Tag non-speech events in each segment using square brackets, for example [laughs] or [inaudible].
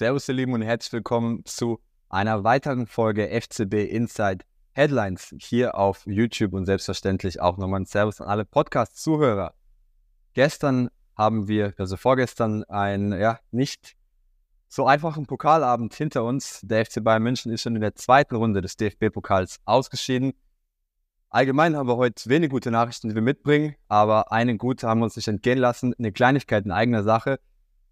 Servus, ihr Lieben, und herzlich willkommen zu einer weiteren Folge FCB Inside Headlines hier auf YouTube und selbstverständlich auch nochmal ein Servus an alle Podcast-Zuhörer. Gestern haben wir, also vorgestern, einen ja, nicht so einfachen Pokalabend hinter uns. Der FC Bayern München ist schon in der zweiten Runde des DFB-Pokals ausgeschieden. Allgemein haben wir heute wenig gute Nachrichten, die wir mitbringen, aber eine gute haben wir uns nicht entgehen lassen. Eine Kleinigkeit in eigener Sache.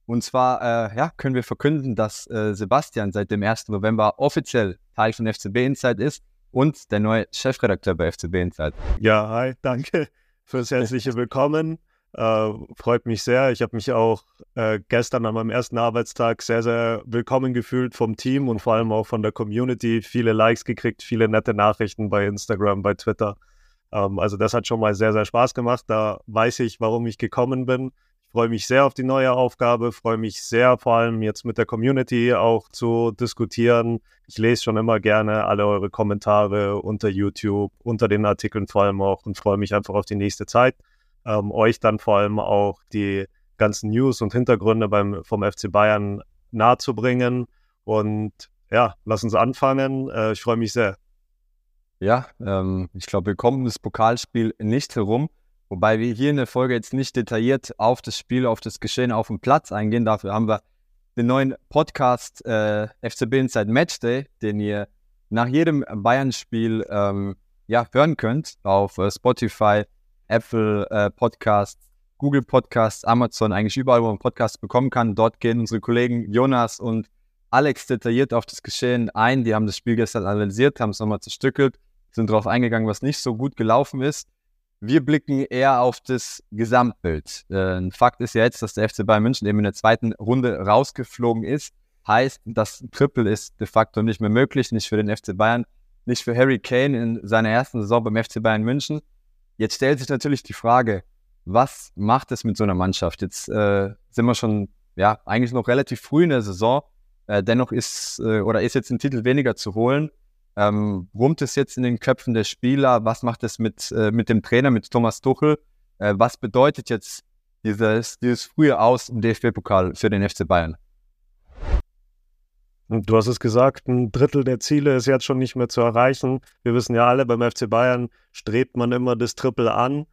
Und zwar äh, ja, können wir verkünden, dass äh, Sebastian seit dem 1. November offiziell Teil von FCB Insight ist und der neue Chefredakteur bei FCB Insight. Ja, hi, danke fürs herzliche Willkommen. Äh, freut mich sehr. Ich habe mich auch äh, gestern an meinem ersten Arbeitstag sehr, sehr willkommen gefühlt vom Team und vor allem auch von der Community. Viele Likes gekriegt, viele nette Nachrichten bei Instagram, bei Twitter. Ähm, also das hat schon mal sehr, sehr Spaß gemacht. Da weiß ich, warum ich gekommen bin freue mich sehr auf die neue Aufgabe, freue mich sehr vor allem jetzt mit der Community auch zu diskutieren. Ich lese schon immer gerne alle eure Kommentare unter YouTube, unter den Artikeln vor allem auch und freue mich einfach auf die nächste Zeit. Ähm, euch dann vor allem auch die ganzen News und Hintergründe beim, vom FC Bayern nahezubringen. Und ja, lass uns anfangen. Äh, ich freue mich sehr. Ja, ähm, ich glaube, wir kommen das Pokalspiel nicht herum. Wobei wir hier in der Folge jetzt nicht detailliert auf das Spiel, auf das Geschehen auf dem Platz eingehen. Dafür haben wir den neuen Podcast äh, FCB Inside Matchday, den ihr nach jedem Bayern-Spiel ähm, ja, hören könnt auf äh, Spotify, Apple äh, Podcasts, Google Podcasts, Amazon, eigentlich überall, wo man Podcasts bekommen kann. Dort gehen unsere Kollegen Jonas und Alex detailliert auf das Geschehen ein. Die haben das Spiel gestern analysiert, haben es nochmal zerstückelt, sind darauf eingegangen, was nicht so gut gelaufen ist. Wir blicken eher auf das Gesamtbild. Äh, Fakt ist ja jetzt, dass der FC Bayern München eben in der zweiten Runde rausgeflogen ist. Heißt, das Triple ist de facto nicht mehr möglich, nicht für den FC Bayern, nicht für Harry Kane in seiner ersten Saison beim FC Bayern München. Jetzt stellt sich natürlich die Frage, was macht es mit so einer Mannschaft? Jetzt äh, sind wir schon ja eigentlich noch relativ früh in der Saison. Äh, dennoch ist äh, oder ist jetzt ein Titel weniger zu holen. Ähm, brummt es jetzt in den Köpfen der Spieler? Was macht es mit, äh, mit dem Trainer, mit Thomas Tuchel? Äh, was bedeutet jetzt dieses, dieses frühe Aus im DFB-Pokal für den FC Bayern? Du hast es gesagt, ein Drittel der Ziele ist jetzt schon nicht mehr zu erreichen. Wir wissen ja alle, beim FC Bayern strebt man immer das Triple an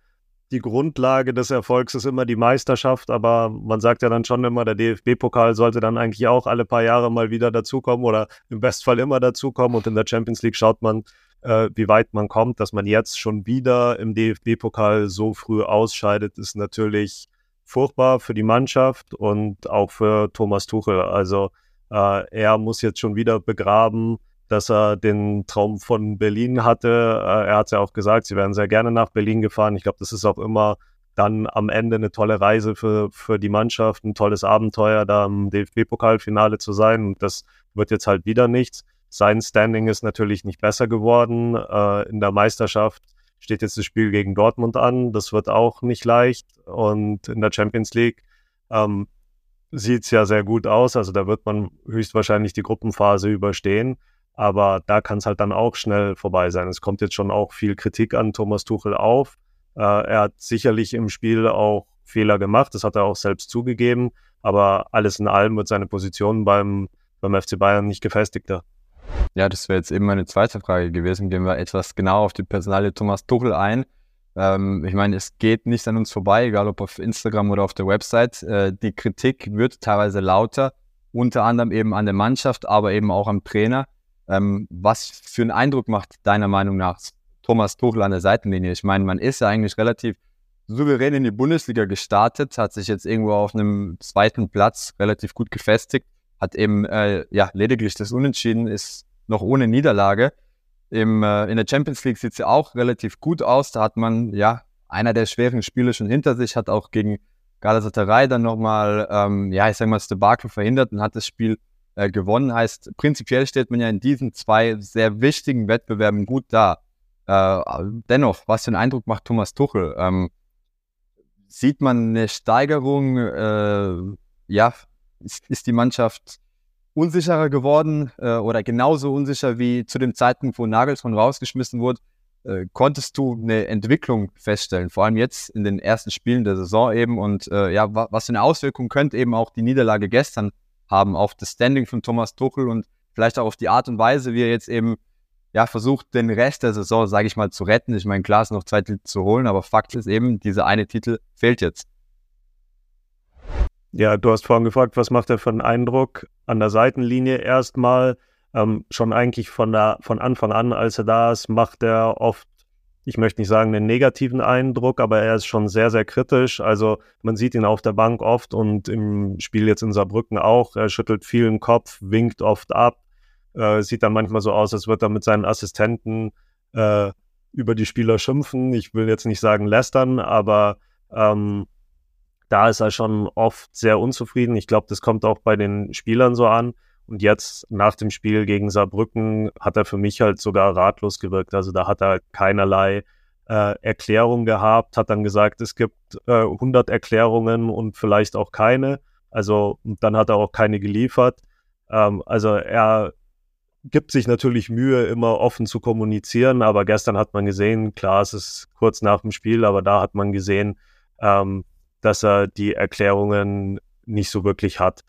die Grundlage des Erfolgs ist immer die Meisterschaft, aber man sagt ja dann schon immer, der DFB-Pokal sollte dann eigentlich auch alle paar Jahre mal wieder dazukommen oder im Bestfall immer dazukommen. Und in der Champions League schaut man, äh, wie weit man kommt. Dass man jetzt schon wieder im DFB-Pokal so früh ausscheidet, ist natürlich furchtbar für die Mannschaft und auch für Thomas Tuchel. Also äh, er muss jetzt schon wieder begraben, dass er den Traum von Berlin hatte. Äh, er hat es ja auch gesagt, sie wären sehr gerne nach Berlin gefahren. Ich glaube, das ist auch immer dann am Ende eine tolle Reise für, für die Mannschaft, ein tolles Abenteuer, da im DFB-Pokalfinale zu sein. Und das wird jetzt halt wieder nichts. Sein Standing ist natürlich nicht besser geworden. Äh, in der Meisterschaft steht jetzt das Spiel gegen Dortmund an. Das wird auch nicht leicht. Und in der Champions League ähm, sieht es ja sehr gut aus. Also da wird man höchstwahrscheinlich die Gruppenphase überstehen. Aber da kann es halt dann auch schnell vorbei sein. Es kommt jetzt schon auch viel Kritik an Thomas Tuchel auf. Äh, er hat sicherlich im Spiel auch Fehler gemacht, das hat er auch selbst zugegeben. Aber alles in allem wird seine Position beim, beim FC Bayern nicht gefestigter. Ja, das wäre jetzt eben meine zweite Frage gewesen. Gehen wir etwas genau auf die Personalie Thomas Tuchel ein. Ähm, ich meine, es geht nicht an uns vorbei, egal ob auf Instagram oder auf der Website. Äh, die Kritik wird teilweise lauter, unter anderem eben an der Mannschaft, aber eben auch am Trainer. Ähm, was für einen Eindruck macht deiner Meinung nach Thomas Tuchel an der Seitenlinie? Ich meine, man ist ja eigentlich relativ souverän in die Bundesliga gestartet, hat sich jetzt irgendwo auf einem zweiten Platz relativ gut gefestigt, hat eben äh, ja lediglich das Unentschieden, ist noch ohne Niederlage. Im, äh, in der Champions League sieht es ja auch relativ gut aus. Da hat man ja einer der schweren Spiele schon hinter sich, hat auch gegen Galatasaray dann nochmal, ähm, ja, ich sag mal, das Debakel verhindert und hat das Spiel äh, gewonnen. Heißt, prinzipiell steht man ja in diesen zwei sehr wichtigen Wettbewerben gut da. Äh, dennoch, was für einen Eindruck macht Thomas Tuchel? Ähm, sieht man eine Steigerung? Äh, ja, ist, ist, die Mannschaft unsicherer geworden äh, oder genauso unsicher wie zu dem Zeitpunkt, wo Nagelsmann rausgeschmissen wurde? Äh, konntest du eine Entwicklung feststellen, vor allem jetzt in den ersten Spielen der Saison eben und äh, ja, was für eine Auswirkung könnte eben auch die Niederlage gestern haben auf das Standing von Thomas Tuchel und vielleicht auch auf die Art und Weise, wie er jetzt eben ja, versucht, den Rest der Saison, sage ich mal, zu retten. Ich meine, klar ist noch zwei Titel zu holen, aber Fakt ist eben, dieser eine Titel fehlt jetzt. Ja, du hast vorhin gefragt, was macht er für einen Eindruck an der Seitenlinie erstmal. Ähm, schon eigentlich von, der, von Anfang an, als er da ist, macht er oft, ich möchte nicht sagen einen negativen Eindruck, aber er ist schon sehr, sehr kritisch. Also man sieht ihn auf der Bank oft und im Spiel jetzt in Saarbrücken auch. Er schüttelt viel den Kopf, winkt oft ab, äh, sieht dann manchmal so aus, als würde er mit seinen Assistenten äh, über die Spieler schimpfen. Ich will jetzt nicht sagen lästern, aber ähm, da ist er schon oft sehr unzufrieden. Ich glaube, das kommt auch bei den Spielern so an. Und jetzt nach dem Spiel gegen Saarbrücken hat er für mich halt sogar ratlos gewirkt. Also da hat er keinerlei äh, Erklärung gehabt, hat dann gesagt, es gibt äh, 100 Erklärungen und vielleicht auch keine. Also dann hat er auch keine geliefert. Ähm, also er gibt sich natürlich Mühe, immer offen zu kommunizieren, aber gestern hat man gesehen, klar, es ist kurz nach dem Spiel, aber da hat man gesehen, ähm, dass er die Erklärungen nicht so wirklich hat.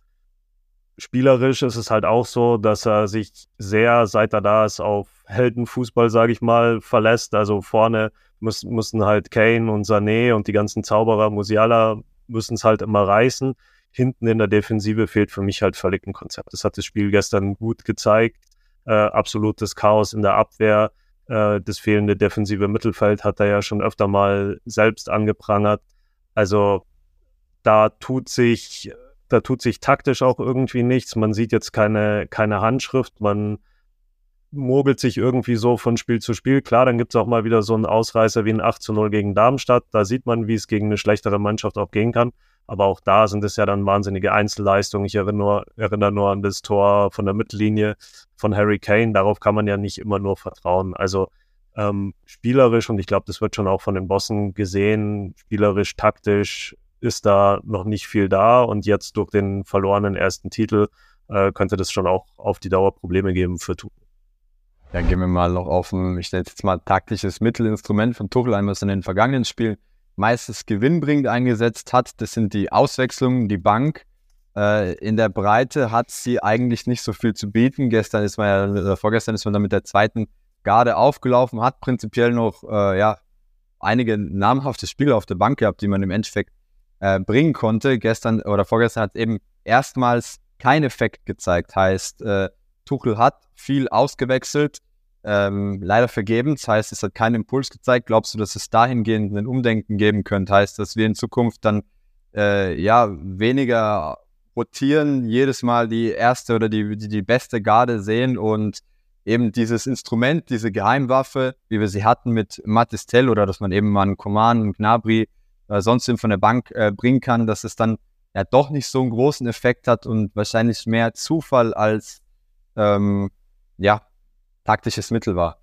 Spielerisch ist es halt auch so, dass er sich sehr, seit er da ist, auf Heldenfußball, sage ich mal, verlässt. Also vorne muss, müssen halt Kane und Sané und die ganzen Zauberer, Musiala müssen es halt immer reißen. Hinten in der Defensive fehlt für mich halt völlig ein Konzept. Das hat das Spiel gestern gut gezeigt. Äh, absolutes Chaos in der Abwehr. Äh, das fehlende defensive Mittelfeld hat er ja schon öfter mal selbst angeprangert. Also da tut sich, da tut sich taktisch auch irgendwie nichts. Man sieht jetzt keine, keine Handschrift, man mogelt sich irgendwie so von Spiel zu Spiel. Klar, dann gibt es auch mal wieder so einen Ausreißer wie ein 8 zu 0 gegen Darmstadt. Da sieht man, wie es gegen eine schlechtere Mannschaft auch gehen kann. Aber auch da sind es ja dann wahnsinnige Einzelleistungen. Ich erinnere nur, erinnere nur an das Tor von der Mittellinie von Harry Kane. Darauf kann man ja nicht immer nur vertrauen. Also ähm, spielerisch und ich glaube, das wird schon auch von den Bossen gesehen, spielerisch, taktisch ist da noch nicht viel da und jetzt durch den verlorenen ersten Titel äh, könnte das schon auch auf die Dauer Probleme geben für Tuchel. Ja, gehen wir mal noch auf ein, ich nenne jetzt mal taktisches Mittelinstrument von Tuchel ein, was in den vergangenen Spielen meistens gewinnbringend eingesetzt hat. Das sind die Auswechslungen, die Bank. Äh, in der Breite hat sie eigentlich nicht so viel zu bieten. Gestern ist man ja, äh, vorgestern ist man dann mit der zweiten Garde aufgelaufen, hat prinzipiell noch äh, ja, einige namhafte Spieler auf der Bank gehabt, die man im Endeffekt äh, bringen konnte. Gestern oder vorgestern hat eben erstmals kein Effekt gezeigt. Heißt, äh, Tuchel hat viel ausgewechselt, ähm, leider vergebens. Heißt, es hat keinen Impuls gezeigt. Glaubst du, dass es dahingehend ein Umdenken geben könnte? Heißt, dass wir in Zukunft dann äh, ja weniger rotieren, jedes Mal die erste oder die, die, die beste Garde sehen und eben dieses Instrument, diese Geheimwaffe, wie wir sie hatten mit Matistel oder dass man eben mal einen Command, einen Gnabry äh, sonst von der Bank äh, bringen kann, dass es dann ja doch nicht so einen großen Effekt hat und wahrscheinlich mehr Zufall als ähm, ja, taktisches Mittel war.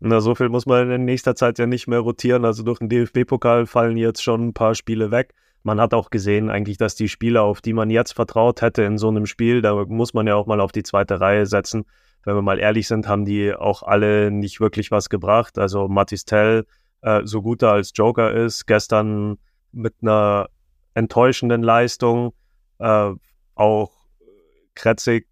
Na, so viel muss man in nächster Zeit ja nicht mehr rotieren. Also durch den DFB-Pokal fallen jetzt schon ein paar Spiele weg. Man hat auch gesehen eigentlich, dass die Spieler, auf die man jetzt vertraut hätte in so einem Spiel, da muss man ja auch mal auf die zweite Reihe setzen. Wenn wir mal ehrlich sind, haben die auch alle nicht wirklich was gebracht. Also Matis Tell, äh, so gut er als Joker ist, gestern mit einer enttäuschenden Leistung. Äh, auch Kretzig,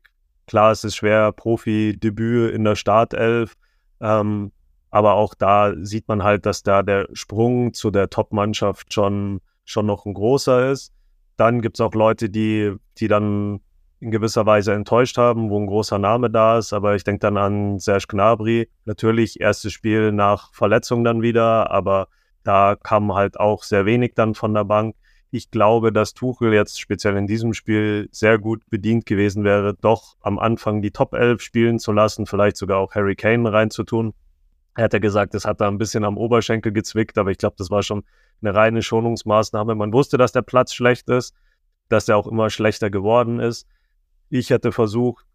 klar, es ist schwer, Profi-Debüt in der Startelf. Ähm, aber auch da sieht man halt, dass da der Sprung zu der Top-Mannschaft schon schon noch ein großer ist. Dann gibt es auch Leute, die, die dann in gewisser Weise enttäuscht haben, wo ein großer Name da ist. Aber ich denke dann an Serge Gnabry. Natürlich erstes Spiel nach Verletzung dann wieder, aber da kam halt auch sehr wenig dann von der Bank. Ich glaube, dass Tuchel jetzt speziell in diesem Spiel sehr gut bedient gewesen wäre, doch am Anfang die Top 11 spielen zu lassen, vielleicht sogar auch Harry Kane reinzutun. Er hat ja gesagt, es hat da ein bisschen am Oberschenkel gezwickt, aber ich glaube, das war schon eine reine Schonungsmaßnahme. Man wusste, dass der Platz schlecht ist, dass er auch immer schlechter geworden ist. Ich hätte versucht,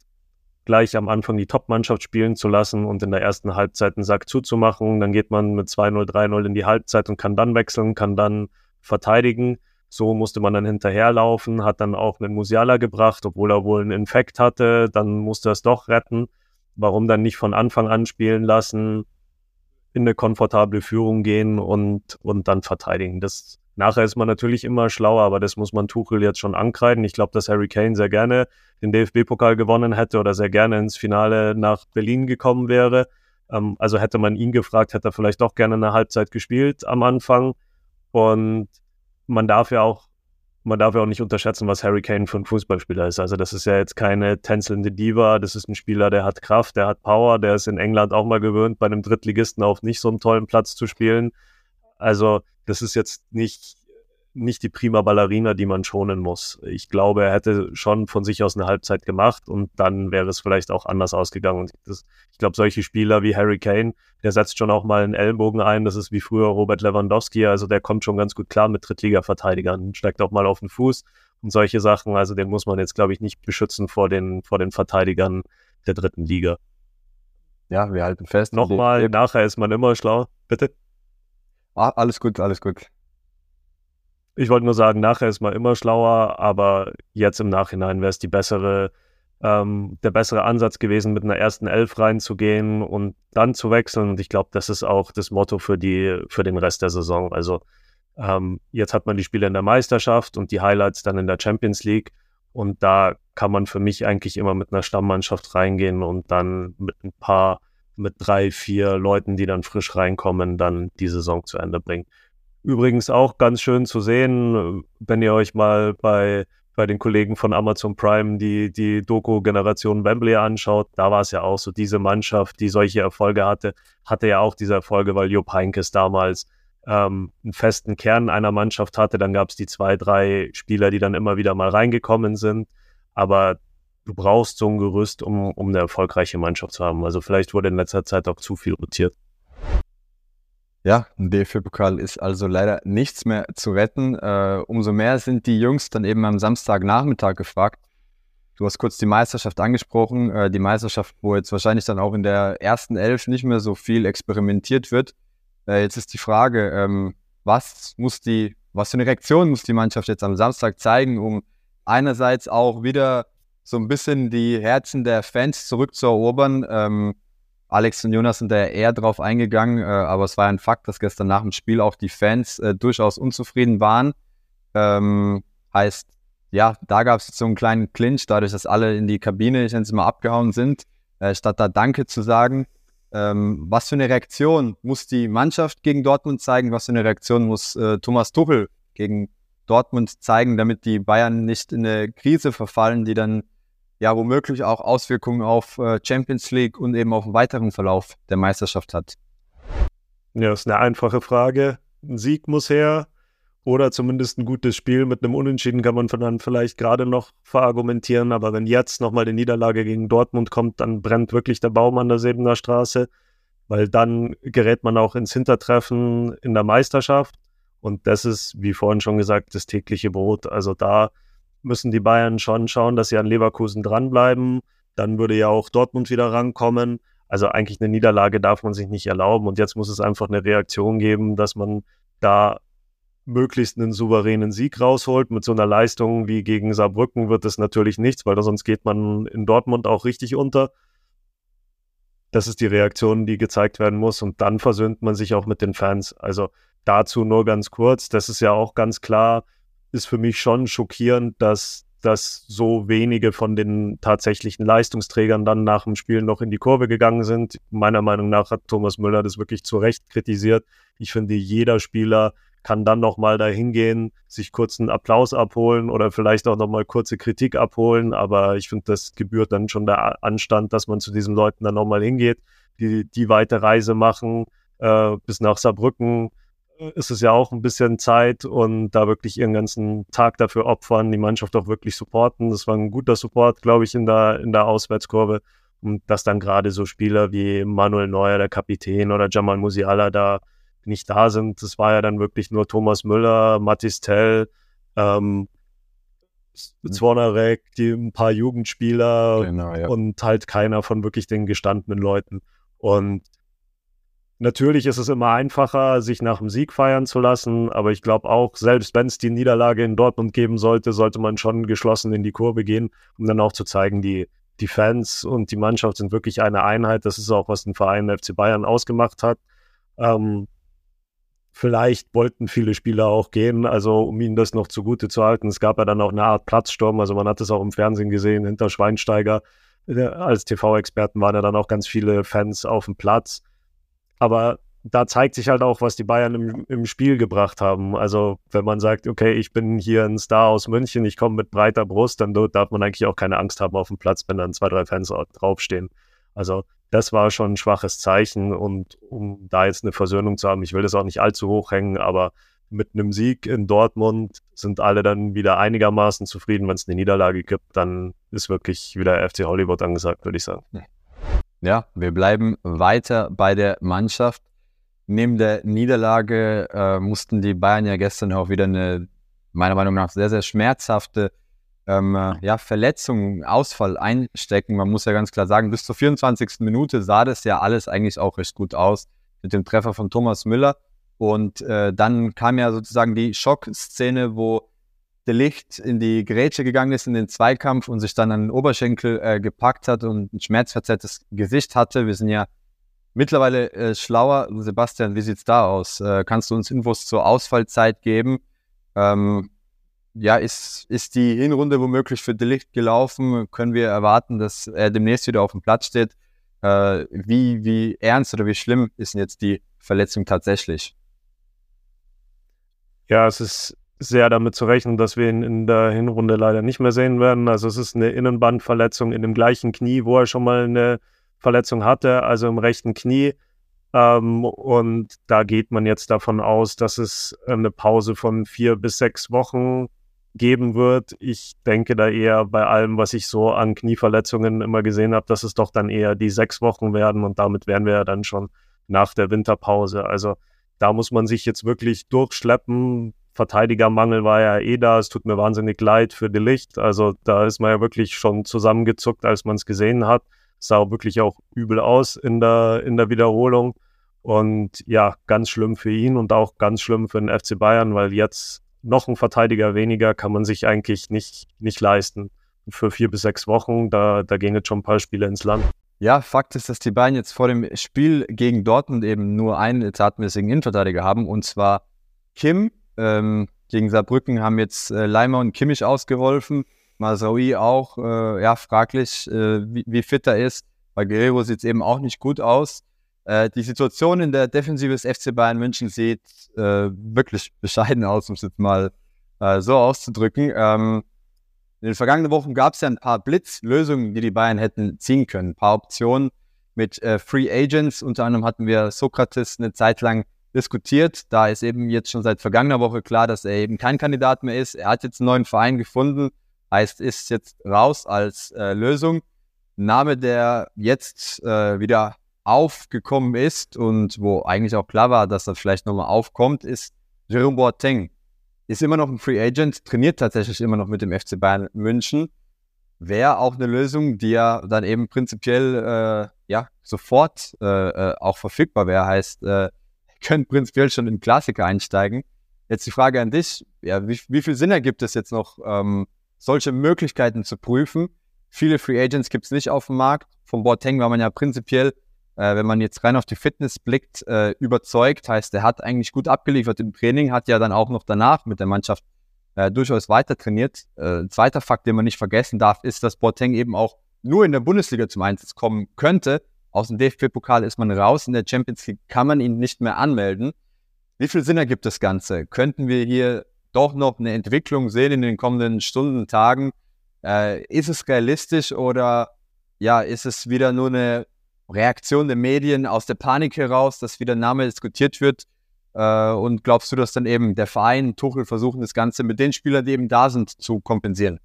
gleich am Anfang die Top-Mannschaft spielen zu lassen und in der ersten Halbzeit einen Sack zuzumachen. Dann geht man mit 2-0, 3-0 in die Halbzeit und kann dann wechseln, kann dann verteidigen. So musste man dann hinterherlaufen, hat dann auch einen Musiala gebracht, obwohl er wohl einen Infekt hatte. Dann musste er es doch retten. Warum dann nicht von Anfang an spielen lassen? in eine komfortable Führung gehen und, und dann verteidigen. Das Nachher ist man natürlich immer schlauer, aber das muss man Tuchel jetzt schon ankreiden. Ich glaube, dass Harry Kane sehr gerne den DFB-Pokal gewonnen hätte oder sehr gerne ins Finale nach Berlin gekommen wäre. Ähm, also hätte man ihn gefragt, hätte er vielleicht doch gerne eine Halbzeit gespielt am Anfang. Und man darf ja auch man darf ja auch nicht unterschätzen, was Harry Kane für ein Fußballspieler ist. Also das ist ja jetzt keine tänzelnde Diva, das ist ein Spieler, der hat Kraft, der hat Power, der ist in England auch mal gewöhnt, bei einem Drittligisten auf nicht so einem tollen Platz zu spielen. Also das ist jetzt nicht, nicht die prima Ballerina, die man schonen muss. Ich glaube, er hätte schon von sich aus eine Halbzeit gemacht und dann wäre es vielleicht auch anders ausgegangen. Und das, ich glaube, solche Spieler wie Harry Kane, der setzt schon auch mal einen Ellenbogen ein. Das ist wie früher Robert Lewandowski. Also der kommt schon ganz gut klar mit Drittliga-Verteidigern, steigt auch mal auf den Fuß und solche Sachen. Also den muss man jetzt, glaube ich, nicht beschützen vor den, vor den Verteidigern der dritten Liga. Ja, wir halten fest. Nochmal, nachher ist man immer schlau. Bitte? Ah, alles gut, alles gut. Ich wollte nur sagen, nachher ist man immer schlauer, aber jetzt im Nachhinein wäre es die bessere, ähm, der bessere Ansatz gewesen, mit einer ersten Elf reinzugehen und dann zu wechseln. Und ich glaube, das ist auch das Motto für die, für den Rest der Saison. Also ähm, jetzt hat man die Spiele in der Meisterschaft und die Highlights dann in der Champions League. Und da kann man für mich eigentlich immer mit einer Stammmannschaft reingehen und dann mit ein paar mit drei, vier Leuten, die dann frisch reinkommen, dann die Saison zu Ende bringen. Übrigens auch ganz schön zu sehen, wenn ihr euch mal bei, bei den Kollegen von Amazon Prime die, die Doku-Generation Wembley anschaut, da war es ja auch so, diese Mannschaft, die solche Erfolge hatte, hatte ja auch diese Erfolge, weil Jupp Heynckes damals ähm, einen festen Kern einer Mannschaft hatte. Dann gab es die zwei, drei Spieler, die dann immer wieder mal reingekommen sind. Aber du brauchst so ein Gerüst, um, um eine erfolgreiche Mannschaft zu haben. Also vielleicht wurde in letzter Zeit auch zu viel rotiert. Ja, im DFB-Pokal ist also leider nichts mehr zu retten. Äh, umso mehr sind die Jungs dann eben am Samstagnachmittag gefragt. Du hast kurz die Meisterschaft angesprochen, äh, die Meisterschaft, wo jetzt wahrscheinlich dann auch in der ersten Elf nicht mehr so viel experimentiert wird. Äh, jetzt ist die Frage, ähm, was muss die, was für eine Reaktion muss die Mannschaft jetzt am Samstag zeigen, um einerseits auch wieder so ein bisschen die Herzen der Fans zurückzuerobern. Ähm, Alex und Jonas sind da eher drauf eingegangen, äh, aber es war ein Fakt, dass gestern nach dem Spiel auch die Fans äh, durchaus unzufrieden waren. Ähm, heißt, ja, da gab es so einen kleinen Clinch, dadurch, dass alle in die Kabine, ich nenne es mal, abgehauen sind, äh, statt da Danke zu sagen. Ähm, was für eine Reaktion muss die Mannschaft gegen Dortmund zeigen? Was für eine Reaktion muss äh, Thomas Tuchel gegen Dortmund zeigen, damit die Bayern nicht in eine Krise verfallen, die dann ja womöglich auch Auswirkungen auf äh, Champions League und eben auf den weiteren Verlauf der Meisterschaft hat? Ja, ist eine einfache Frage. Ein Sieg muss her oder zumindest ein gutes Spiel mit einem Unentschieden kann man dann vielleicht gerade noch verargumentieren. Aber wenn jetzt nochmal die Niederlage gegen Dortmund kommt, dann brennt wirklich der Baum an der Sebener Straße, weil dann gerät man auch ins Hintertreffen in der Meisterschaft. Und das ist, wie vorhin schon gesagt, das tägliche Brot. Also da müssen die Bayern schon schauen, dass sie an Leverkusen dranbleiben. Dann würde ja auch Dortmund wieder rankommen. Also eigentlich eine Niederlage darf man sich nicht erlauben. Und jetzt muss es einfach eine Reaktion geben, dass man da möglichst einen souveränen Sieg rausholt. Mit so einer Leistung wie gegen Saarbrücken wird es natürlich nichts, weil sonst geht man in Dortmund auch richtig unter. Das ist die Reaktion, die gezeigt werden muss. Und dann versöhnt man sich auch mit den Fans. Also dazu nur ganz kurz. Das ist ja auch ganz klar ist für mich schon schockierend, dass, dass so wenige von den tatsächlichen Leistungsträgern dann nach dem Spiel noch in die Kurve gegangen sind. Meiner Meinung nach hat Thomas Müller das wirklich zu Recht kritisiert. Ich finde, jeder Spieler kann dann nochmal dahin gehen, sich kurz einen Applaus abholen oder vielleicht auch nochmal kurze Kritik abholen. Aber ich finde, das gebührt dann schon der Anstand, dass man zu diesen Leuten dann nochmal hingeht, die die weite Reise machen äh, bis nach Saarbrücken, ist es ja auch ein bisschen Zeit und da wirklich ihren ganzen Tag dafür opfern, die Mannschaft auch wirklich supporten. Das war ein guter Support, glaube ich, in der, in der Auswärtskurve. Und dass dann gerade so Spieler wie Manuel Neuer, der Kapitän, oder Jamal Musiala da nicht da sind. Das war ja dann wirklich nur Thomas Müller, Matis Tell, ähm, Zwonerek, die ein paar Jugendspieler genau, ja. und halt keiner von wirklich den gestandenen Leuten. Und Natürlich ist es immer einfacher, sich nach dem Sieg feiern zu lassen, aber ich glaube auch, selbst wenn es die Niederlage in Dortmund geben sollte, sollte man schon geschlossen in die Kurve gehen, um dann auch zu zeigen, die, die Fans und die Mannschaft sind wirklich eine Einheit. Das ist auch, was den Verein FC Bayern ausgemacht hat. Ähm, Vielleicht wollten viele Spieler auch gehen, also um ihnen das noch zugute zu halten. Es gab ja dann auch eine Art Platzsturm, also man hat es auch im Fernsehen gesehen, hinter Schweinsteiger. Äh, als TV-Experten waren ja dann auch ganz viele Fans auf dem Platz. Aber da zeigt sich halt auch, was die Bayern im, im, Spiel gebracht haben. Also wenn man sagt, okay, ich bin hier ein Star aus München, ich komme mit breiter Brust, dann darf man eigentlich auch keine Angst haben auf dem Platz, wenn dann zwei, drei Fans draufstehen. Also das war schon ein schwaches Zeichen und um da jetzt eine Versöhnung zu haben, ich will das auch nicht allzu hoch hängen, aber mit einem Sieg in Dortmund sind alle dann wieder einigermaßen zufrieden. Wenn es eine Niederlage gibt, dann ist wirklich wieder FC Hollywood angesagt, würde ich sagen. Ja, wir bleiben weiter bei der Mannschaft neben der Niederlage äh, mussten die Bayern ja gestern auch wieder eine, meiner Meinung nach, sehr, sehr schmerzhafte ähm, äh, ja, Verletzung, Ausfall einstecken. Man muss ja ganz klar sagen, bis zur 24. Minute sah das ja alles eigentlich auch recht gut aus mit dem Treffer von Thomas Müller. Und äh, dann kam ja sozusagen die Schockszene, wo der Licht in die Grätsche gegangen ist, in den Zweikampf und sich dann an den Oberschenkel äh, gepackt hat und ein schmerzverzerrtes Gesicht hatte. Wir sind ja mittlerweile äh, schlauer. Sebastian, wie sieht's da aus? Äh, kannst du uns Infos zur Ausfallzeit geben? Ähm, ja, ist, ist die Hinrunde womöglich für Delicht gelaufen? Können wir erwarten, dass er demnächst wieder auf dem Platz steht? Äh, wie, wie ernst oder wie schlimm ist denn jetzt die Verletzung tatsächlich? Ja, es ist sehr damit zu rechnen, dass wir ihn in der Hinrunde leider nicht mehr sehen werden. Also es ist eine Innenbandverletzung in dem gleichen Knie, wo er schon mal eine Verletzung hatte, also im rechten Knie. Ähm, und da geht man jetzt davon aus, dass es eine Pause von vier bis sechs Wochen geben wird. Ich denke da eher bei allem, was ich so an Knieverletzungen immer gesehen habe, dass es doch dann eher die sechs Wochen werden und damit wären wir ja dann schon nach der Winterpause. Also da muss man sich jetzt wirklich durchschleppen. Verteidigermangel war ja eh da. Es tut mir wahnsinnig leid für die Licht. Also da ist man ja wirklich schon zusammengezuckt, als man es gesehen hat sah wirklich auch übel aus in der, in der Wiederholung. Und ja, ganz schlimm für ihn und auch ganz schlimm für den FC Bayern, weil jetzt noch ein Verteidiger weniger kann man sich eigentlich nicht, nicht leisten. Für vier bis sechs Wochen, da, da gehen jetzt schon ein paar Spiele ins Land. Ja, Fakt ist, dass die Bayern jetzt vor dem Spiel gegen Dortmund eben nur einen etatmäßigen Innenverteidiger haben, und zwar Kim. Ähm, gegen Saarbrücken haben jetzt äh, Leimer und Kimmich ausgeholfen. Masraoui auch, äh, ja, fraglich, äh, wie, wie, fit er ist. Bei Guerrero sieht es eben auch nicht gut aus. Äh, die Situation in der Defensive des FC Bayern München sieht äh, wirklich [laughs] bescheiden aus, um es jetzt mal äh, so auszudrücken. Ähm, in den vergangenen Wochen gab es ja ein paar Blitzlösungen, die die Bayern hätten ziehen können. Ein paar Optionen mit äh, Free Agents. Unter anderem hatten wir Sokrates eine Zeit lang diskutiert. Da ist eben jetzt schon seit vergangener Woche klar, dass er eben kein Kandidat mehr ist. Er hat jetzt einen neuen Verein gefunden Heißt, ist jetzt raus als äh, Lösung. Name, der jetzt äh, wieder aufgekommen ist und wo eigentlich auch klar war, dass das vielleicht nochmal aufkommt, ist Jerome Boateng. Ist immer noch ein Free Agent, trainiert tatsächlich immer noch mit dem FC Bayern München. Wäre auch eine Lösung, die ja dann eben prinzipiell äh, ja, sofort äh, äh auch verfügbar wäre. Heißt, äh, können prinzipiell schon in Klassiker einsteigen. Jetzt die Frage an dich, ja, wie, wie viel Sinn ergibt es jetzt noch, ähm, solche Möglichkeiten zu prüfen. Viele Free Agents gibt es nicht auf dem Markt. Von Boateng war man ja prinzipiell, äh, wenn man jetzt rein auf die Fitness blickt, äh, überzeugt. Heißt, er hat eigentlich gut abgeliefert im Training, hat ja dann auch noch danach mit der Mannschaft äh, durchaus weiter trainiert. Äh, zweiter Fakt, den man nicht vergessen darf, ist, dass Boateng eben auch nur in der Bundesliga zum Einsatz kommen könnte. Aus dem DFB-Pokal ist man raus, in der Champions League kann man ihn nicht mehr anmelden. Wie viel Sinn ergibt das Ganze? Könnten wir hier doch noch eine Entwicklung sehen in den kommenden Stunden, Tagen. Äh, ist es realistisch oder ja, ist es wieder nur eine Reaktion der Medien aus der Panik heraus, dass wieder Name diskutiert wird? Äh, und glaubst du, dass dann eben der Verein, Tuchel versuchen, das Ganze mit den Spielern, die eben da sind, zu kompensieren?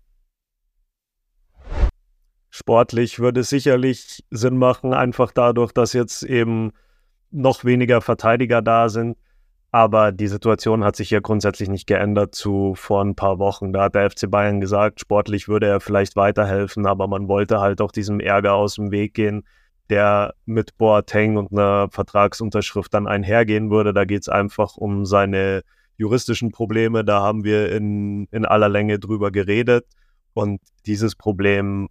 Sportlich würde es sicherlich Sinn machen, einfach dadurch, dass jetzt eben noch weniger Verteidiger da sind. Aber die Situation hat sich ja grundsätzlich nicht geändert zu vor ein paar Wochen. Da hat der FC Bayern gesagt, sportlich würde er vielleicht weiterhelfen, aber man wollte halt auch diesem Ärger aus dem Weg gehen, der mit Boateng und einer Vertragsunterschrift dann einhergehen würde. Da geht es einfach um seine juristischen Probleme. Da haben wir in, in aller Länge drüber geredet. Und dieses Problem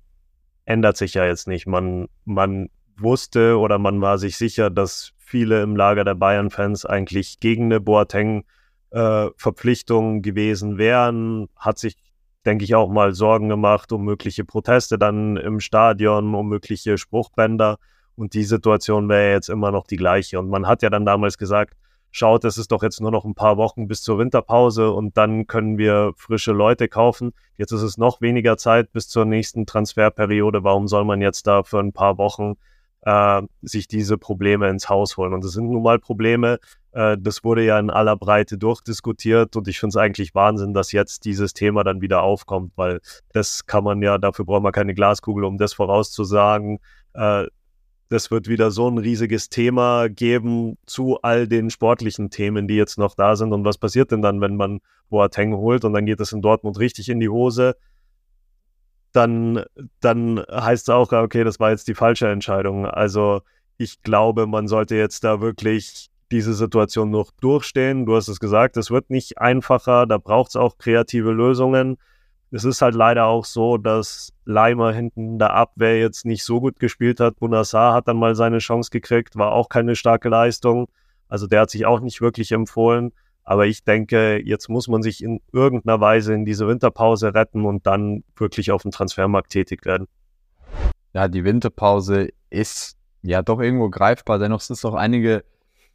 ändert sich ja jetzt nicht. Man, man wusste oder man war sich sicher, dass viele im Lager der Bayern-Fans eigentlich gegen eine Boateng-Verpflichtung äh, gewesen wären. Hat sich, denke ich, auch mal Sorgen gemacht um mögliche Proteste dann im Stadion, um mögliche Spruchbänder. Und die Situation wäre jetzt immer noch die gleiche. Und man hat ja dann damals gesagt, schaut, es ist doch jetzt nur noch ein paar Wochen bis zur Winterpause und dann können wir frische Leute kaufen. Jetzt ist es noch weniger Zeit bis zur nächsten Transferperiode. Warum soll man jetzt da für ein paar Wochen äh, sich diese Probleme ins Haus holen? Und das sind nun mal Probleme, äh, das wurde ja in aller Breite durchdiskutiert und ich finde es eigentlich Wahnsinn, dass jetzt dieses Thema dann wieder aufkommt, weil das kann man ja, dafür braucht man keine Glaskugel, um das vorauszusagen. Äh, das wird wieder so ein riesiges Thema geben zu all den sportlichen Themen, die jetzt noch da sind. Und was passiert denn dann, wenn man Boateng holt und dann geht es in Dortmund richtig in die Hose? Dann, dann heißt es auch, okay, das war jetzt die falsche Entscheidung. Also ich glaube, man sollte jetzt da wirklich diese Situation noch durchstehen. Du hast es gesagt, es wird nicht einfacher, da braucht es auch kreative Lösungen es ist halt leider auch so, dass Leimer hinten der Abwehr jetzt nicht so gut gespielt hat. Bunassar hat dann mal seine Chance gekriegt, war auch keine starke Leistung. Also der hat sich auch nicht wirklich empfohlen. Aber ich denke, jetzt muss man sich in irgendeiner Weise in diese Winterpause retten und dann wirklich auf dem Transfermarkt tätig werden. Ja, die Winterpause ist ja doch irgendwo greifbar. Dennoch sind es noch einige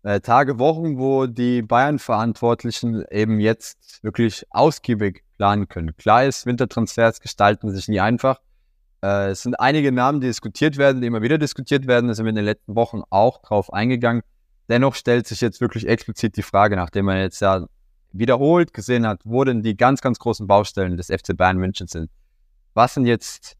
äh, Tage, Wochen, wo die Bayern-Verantwortlichen eben jetzt wirklich ausgiebig planen können. Klar ist, Wintertransfers gestalten sich nie einfach. Äh, es sind einige Namen, die diskutiert werden, die immer wieder diskutiert werden. Da sind wir in den letzten Wochen auch drauf eingegangen. Dennoch stellt sich jetzt wirklich explizit die Frage, nachdem man jetzt ja wiederholt gesehen hat, wo denn die ganz, ganz großen Baustellen des FC Bayern München sind. Was sind jetzt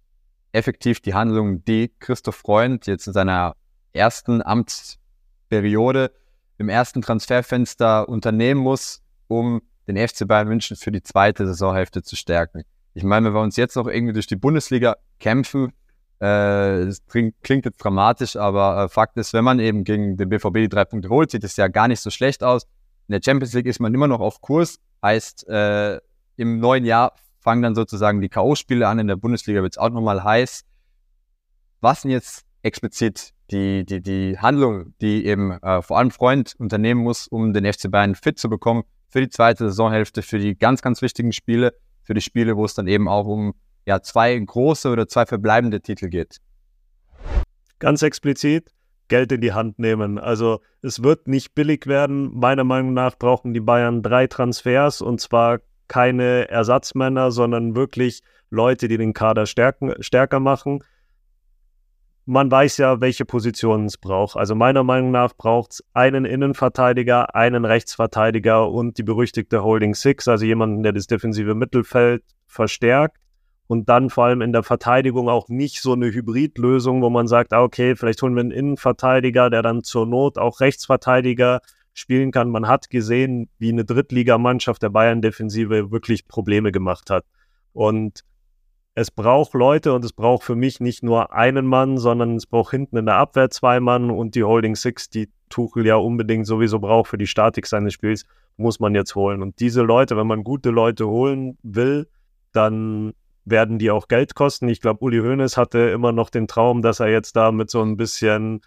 effektiv die Handlungen, die Christoph Freund jetzt in seiner ersten Amtsperiode im ersten Transferfenster unternehmen muss, um den FC Bayern München für die zweite Saisonhälfte zu stärken. Ich meine, wenn wir uns jetzt noch irgendwie durch die Bundesliga kämpfen, äh, das klingt, jetzt dramatisch, aber äh, Fakt ist, wenn man eben gegen den BVB die drei Punkte holt, sieht es ja gar nicht so schlecht aus. In der Champions League ist man immer noch auf Kurs, heißt, äh, im neuen Jahr fangen dann sozusagen die K.O.-Spiele an, in der Bundesliga wird es auch nochmal heiß. Was denn jetzt explizit die, die, die Handlung, die eben äh, vor allem Freund unternehmen muss, um den FC Bayern fit zu bekommen für die zweite Saisonhälfte, für die ganz, ganz wichtigen Spiele, für die Spiele, wo es dann eben auch um ja, zwei große oder zwei verbleibende Titel geht. Ganz explizit Geld in die Hand nehmen. Also es wird nicht billig werden. Meiner Meinung nach brauchen die Bayern drei Transfers und zwar keine Ersatzmänner, sondern wirklich Leute, die den Kader stärken, stärker machen man weiß ja, welche Positionen es braucht. Also meiner Meinung nach braucht es einen Innenverteidiger, einen Rechtsverteidiger und die berüchtigte Holding Six, also jemanden, der das defensive Mittelfeld verstärkt und dann vor allem in der Verteidigung auch nicht so eine Hybridlösung, wo man sagt, ah, okay, vielleicht holen wir einen Innenverteidiger, der dann zur Not auch Rechtsverteidiger spielen kann. Man hat gesehen, wie eine Drittligamannschaft der Bayern-Defensive wirklich Probleme gemacht hat. Und es braucht Leute und es braucht für mich nicht nur einen Mann, sondern es braucht hinten in der Abwehr zwei Mann und die Holding Six, die Tuchel ja unbedingt sowieso braucht für die Statik seines Spiels, muss man jetzt holen. Und diese Leute, wenn man gute Leute holen will, dann werden die auch Geld kosten. Ich glaube, Uli Hoeneß hatte immer noch den Traum, dass er jetzt da mit so ein bisschen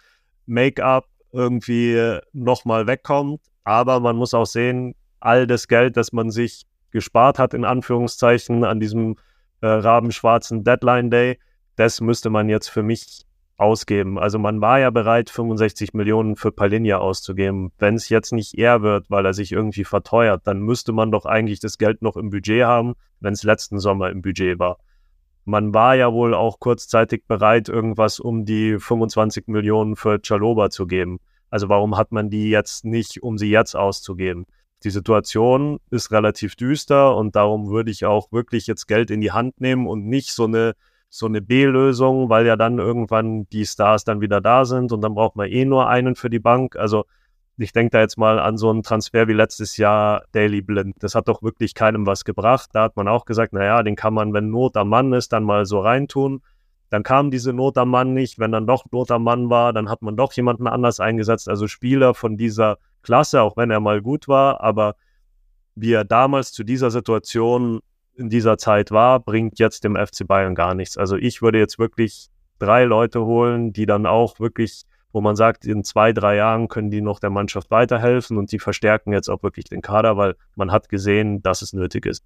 Make-up irgendwie nochmal wegkommt. Aber man muss auch sehen, all das Geld, das man sich gespart hat, in Anführungszeichen, an diesem äh, rabenschwarzen Deadline Day, das müsste man jetzt für mich ausgeben. Also man war ja bereit, 65 Millionen für Palinja auszugeben. Wenn es jetzt nicht er wird, weil er sich irgendwie verteuert, dann müsste man doch eigentlich das Geld noch im Budget haben, wenn es letzten Sommer im Budget war. Man war ja wohl auch kurzzeitig bereit, irgendwas um die 25 Millionen für Chaloba zu geben. Also warum hat man die jetzt nicht, um sie jetzt auszugeben? Die Situation ist relativ düster und darum würde ich auch wirklich jetzt Geld in die Hand nehmen und nicht so eine so eine B-Lösung, weil ja dann irgendwann die Stars dann wieder da sind und dann braucht man eh nur einen für die Bank. Also ich denke da jetzt mal an so einen Transfer wie letztes Jahr Daily Blind. Das hat doch wirklich keinem was gebracht. Da hat man auch gesagt, naja, den kann man, wenn Not am Mann ist, dann mal so reintun. Dann kam diese Not am Mann nicht. Wenn dann doch Not am Mann war, dann hat man doch jemanden anders eingesetzt. Also Spieler von dieser klasse, auch wenn er mal gut war, aber wie er damals zu dieser Situation in dieser Zeit war, bringt jetzt dem FC Bayern gar nichts. Also ich würde jetzt wirklich drei Leute holen, die dann auch wirklich wo man sagt, in zwei, drei Jahren können die noch der Mannschaft weiterhelfen und die verstärken jetzt auch wirklich den Kader, weil man hat gesehen, dass es nötig ist.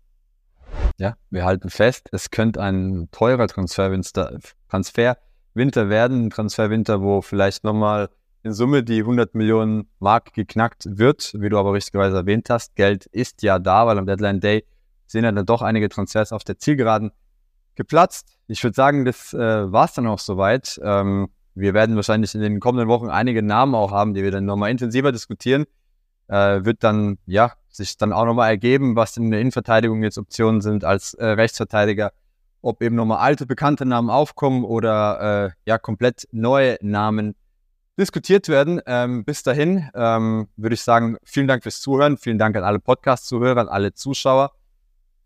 Ja, wir halten fest, es könnte ein teurer Transferwinter, Transferwinter werden, ein Transferwinter, wo vielleicht nochmal in Summe die 100 Millionen Mark geknackt wird, wie du aber richtigerweise erwähnt hast. Geld ist ja da, weil am Deadline Day sind ja dann doch einige Transfers auf der Zielgeraden geplatzt. Ich würde sagen, das äh, war es dann auch soweit. Ähm, wir werden wahrscheinlich in den kommenden Wochen einige Namen auch haben, die wir dann nochmal intensiver diskutieren. Äh, wird dann, ja, sich dann auch nochmal ergeben, was in der Innenverteidigung jetzt Optionen sind als äh, Rechtsverteidiger. Ob eben nochmal alte, bekannte Namen aufkommen oder äh, ja, komplett neue Namen diskutiert werden. Ähm, bis dahin ähm, würde ich sagen, vielen Dank fürs Zuhören. Vielen Dank an alle Podcast-Zuhörer, an alle Zuschauer.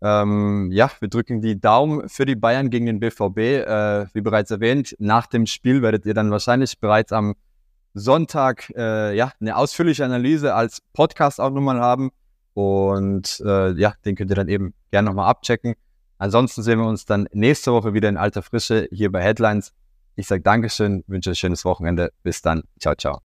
Ähm, ja, wir drücken die Daumen für die Bayern gegen den BVB. Äh, wie bereits erwähnt, nach dem Spiel werdet ihr dann wahrscheinlich bereits am Sonntag äh, ja, eine ausführliche Analyse als Podcast auch nochmal haben. Und äh, ja, den könnt ihr dann eben gerne nochmal abchecken. Ansonsten sehen wir uns dann nächste Woche wieder in alter Frische hier bei Headlines. Ich sage Dankeschön, wünsche ein schönes Wochenende. Bis dann. Ciao, ciao.